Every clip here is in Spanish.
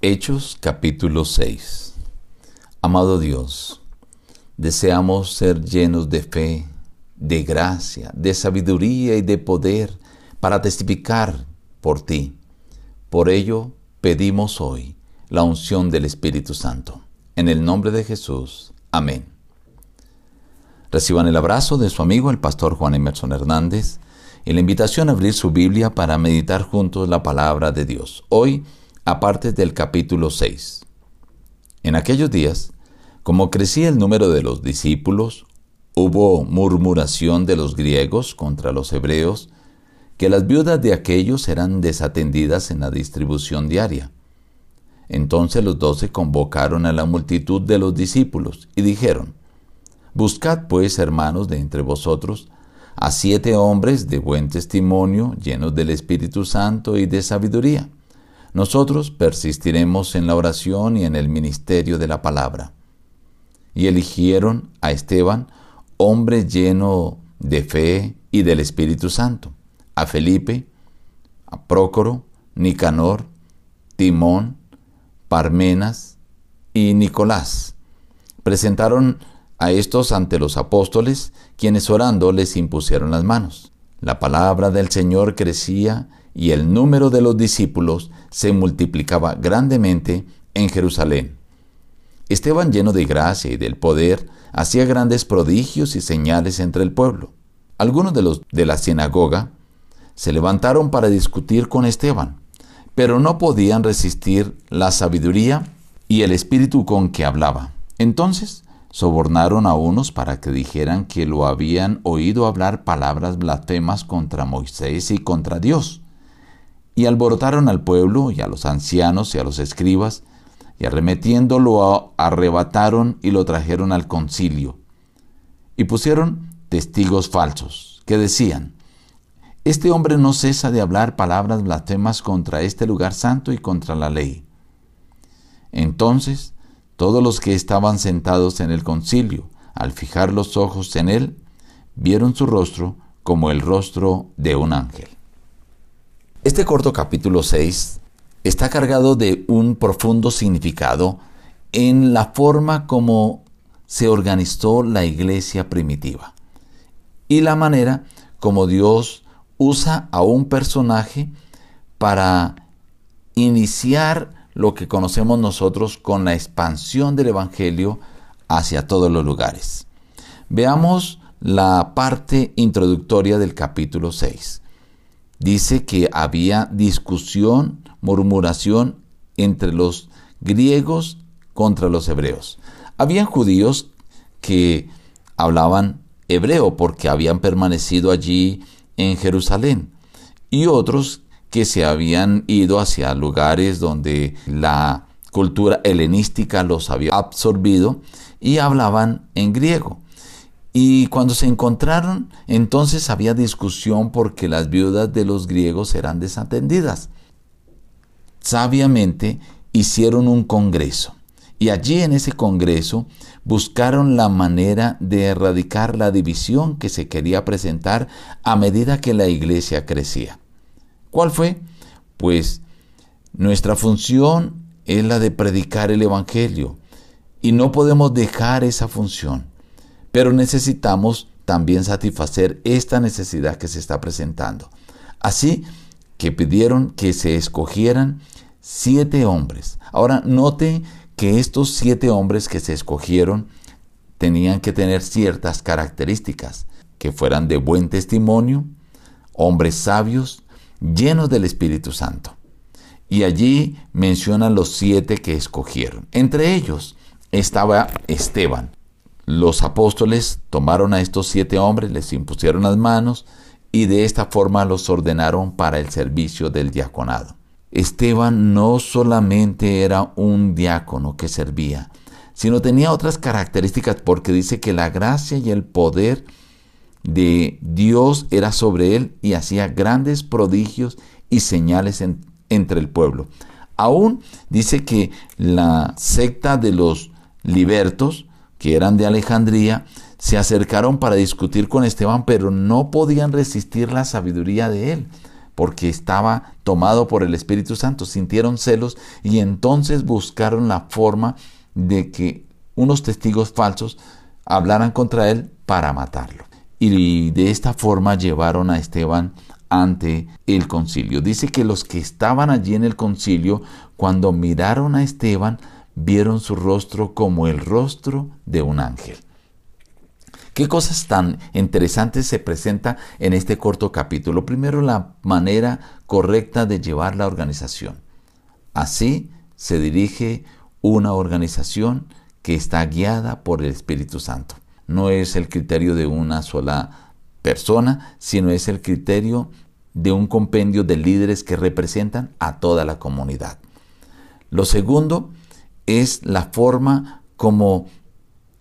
Hechos capítulo 6 Amado Dios, deseamos ser llenos de fe, de gracia, de sabiduría y de poder para testificar por ti. Por ello pedimos hoy la unción del Espíritu Santo. En el nombre de Jesús. Amén. Reciban el abrazo de su amigo el pastor Juan Emerson Hernández y la invitación a abrir su Biblia para meditar juntos la palabra de Dios. Hoy, aparte del capítulo 6. En aquellos días, como crecía el número de los discípulos, hubo murmuración de los griegos contra los hebreos, que las viudas de aquellos eran desatendidas en la distribución diaria. Entonces los doce convocaron a la multitud de los discípulos y dijeron, Buscad pues, hermanos, de entre vosotros, a siete hombres de buen testimonio, llenos del Espíritu Santo y de sabiduría. Nosotros persistiremos en la oración y en el ministerio de la palabra. Y eligieron a Esteban, hombre lleno de fe y del Espíritu Santo, a Felipe, a Prócoro, Nicanor, Timón, Parmenas y Nicolás. Presentaron a estos ante los apóstoles, quienes orando les impusieron las manos. La palabra del Señor crecía y el número de los discípulos se multiplicaba grandemente en Jerusalén. Esteban, lleno de gracia y del poder, hacía grandes prodigios y señales entre el pueblo. Algunos de los de la sinagoga se levantaron para discutir con Esteban, pero no podían resistir la sabiduría y el espíritu con que hablaba. Entonces sobornaron a unos para que dijeran que lo habían oído hablar palabras blasfemas contra Moisés y contra Dios. Y alborotaron al pueblo y a los ancianos y a los escribas, y arremetiéndolo arrebataron y lo trajeron al concilio. Y pusieron testigos falsos, que decían, Este hombre no cesa de hablar palabras blasfemas contra este lugar santo y contra la ley. Entonces, todos los que estaban sentados en el concilio, al fijar los ojos en él, vieron su rostro como el rostro de un ángel. Este corto capítulo 6 está cargado de un profundo significado en la forma como se organizó la iglesia primitiva y la manera como Dios usa a un personaje para iniciar lo que conocemos nosotros con la expansión del Evangelio hacia todos los lugares. Veamos la parte introductoria del capítulo 6. Dice que había discusión, murmuración entre los griegos contra los hebreos. Habían judíos que hablaban hebreo porque habían permanecido allí en Jerusalén y otros que se habían ido hacia lugares donde la cultura helenística los había absorbido y hablaban en griego. Y cuando se encontraron, entonces había discusión porque las viudas de los griegos eran desatendidas. Sabiamente hicieron un congreso y allí en ese congreso buscaron la manera de erradicar la división que se quería presentar a medida que la iglesia crecía. ¿Cuál fue? Pues nuestra función es la de predicar el Evangelio y no podemos dejar esa función, pero necesitamos también satisfacer esta necesidad que se está presentando. Así que pidieron que se escogieran siete hombres. Ahora note que estos siete hombres que se escogieron tenían que tener ciertas características, que fueran de buen testimonio, hombres sabios, llenos del Espíritu Santo. Y allí mencionan los siete que escogieron. Entre ellos estaba Esteban. Los apóstoles tomaron a estos siete hombres, les impusieron las manos y de esta forma los ordenaron para el servicio del diaconado. Esteban no solamente era un diácono que servía, sino tenía otras características porque dice que la gracia y el poder de Dios era sobre él y hacía grandes prodigios y señales entre el pueblo. Aún dice que la secta de los libertos, que eran de Alejandría, se acercaron para discutir con Esteban, pero no podían resistir la sabiduría de él, porque estaba tomado por el Espíritu Santo, sintieron celos y entonces buscaron la forma de que unos testigos falsos hablaran contra él para matarlo. Y de esta forma llevaron a Esteban ante el concilio. Dice que los que estaban allí en el concilio, cuando miraron a Esteban, vieron su rostro como el rostro de un ángel. ¿Qué cosas tan interesantes se presenta en este corto capítulo? Primero, la manera correcta de llevar la organización. Así se dirige una organización que está guiada por el Espíritu Santo. No es el criterio de una sola persona, sino es el criterio de un compendio de líderes que representan a toda la comunidad. Lo segundo es la forma como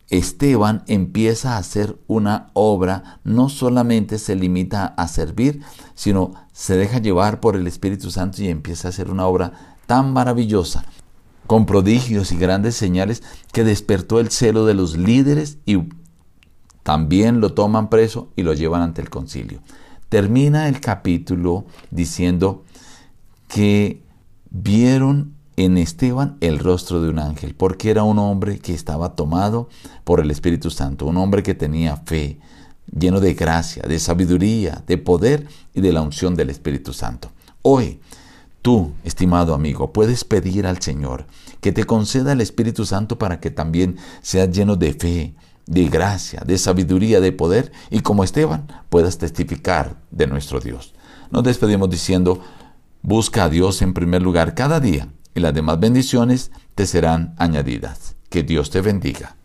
Esteban empieza a hacer una obra, no solamente se limita a servir, sino se deja llevar por el Espíritu Santo y empieza a hacer una obra tan maravillosa, con prodigios y grandes señales, que despertó el celo de los líderes y también lo toman preso y lo llevan ante el concilio. Termina el capítulo diciendo que vieron en Esteban el rostro de un ángel, porque era un hombre que estaba tomado por el Espíritu Santo, un hombre que tenía fe, lleno de gracia, de sabiduría, de poder y de la unción del Espíritu Santo. Hoy, tú, estimado amigo, puedes pedir al Señor que te conceda el Espíritu Santo para que también seas lleno de fe, de gracia, de sabiduría, de poder y como Esteban puedas testificar de nuestro Dios. Nos despedimos diciendo, busca a Dios en primer lugar cada día y las demás bendiciones te serán añadidas. Que Dios te bendiga.